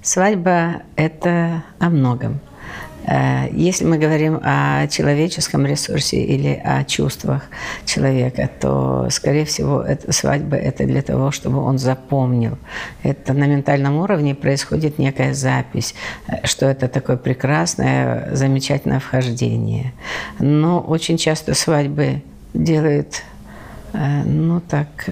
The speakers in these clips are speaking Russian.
Свадьба – это о многом. Э, если мы говорим о человеческом ресурсе или о чувствах человека, то, скорее всего, это, свадьба – это для того, чтобы он запомнил. Это на ментальном уровне происходит некая запись, э, что это такое прекрасное, замечательное вхождение. Но очень часто свадьбы делают, э, ну так,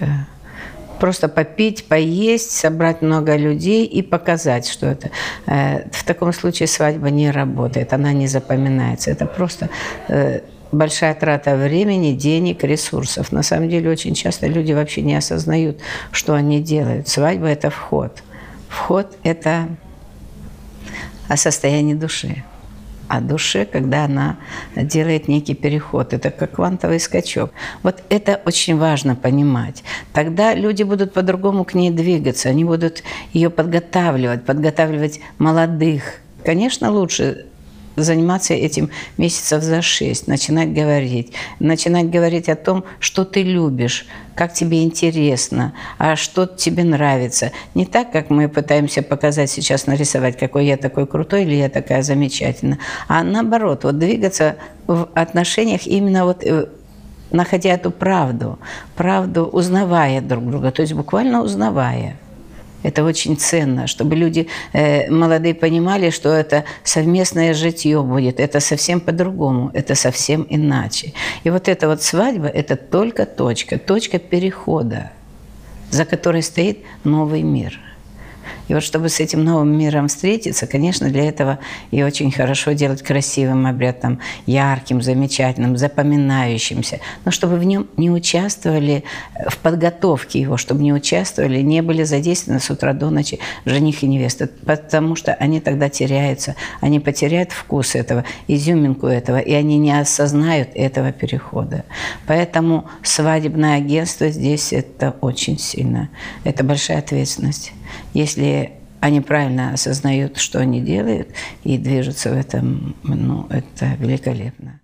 просто попить, поесть, собрать много людей и показать, что это. Э, в таком случае свадьба не работает, она не запоминается. Это просто э, большая трата времени, денег, ресурсов. На самом деле очень часто люди вообще не осознают, что они делают. Свадьба – это вход. Вход – это о состоянии души о душе, когда она делает некий переход. Это как квантовый скачок. Вот это очень важно понимать. Тогда люди будут по-другому к ней двигаться, они будут ее подготавливать, подготавливать молодых. Конечно, лучше заниматься этим месяцев за шесть, начинать говорить, начинать говорить о том, что ты любишь, как тебе интересно, а что тебе нравится. Не так, как мы пытаемся показать сейчас, нарисовать, какой я такой крутой или я такая замечательная, а наоборот, вот двигаться в отношениях именно вот э, находя эту правду, правду узнавая друг друга, то есть буквально узнавая. Это очень ценно, чтобы люди э, молодые понимали, что это совместное житье будет. Это совсем по-другому, это совсем иначе. И вот эта вот свадьба – это только точка, точка перехода, за которой стоит новый мир – и вот чтобы с этим новым миром встретиться, конечно, для этого и очень хорошо делать красивым обрядом, ярким, замечательным, запоминающимся, но чтобы в нем не участвовали э, в подготовке его, чтобы не участвовали, не были задействованы с утра до ночи жених и невеста, потому что они тогда теряются, они потеряют вкус этого, изюминку этого, и они не осознают этого перехода. Поэтому свадебное агентство здесь это очень сильно, это большая ответственность. Если они правильно осознают, что они делают, и движутся в этом, ну, это великолепно.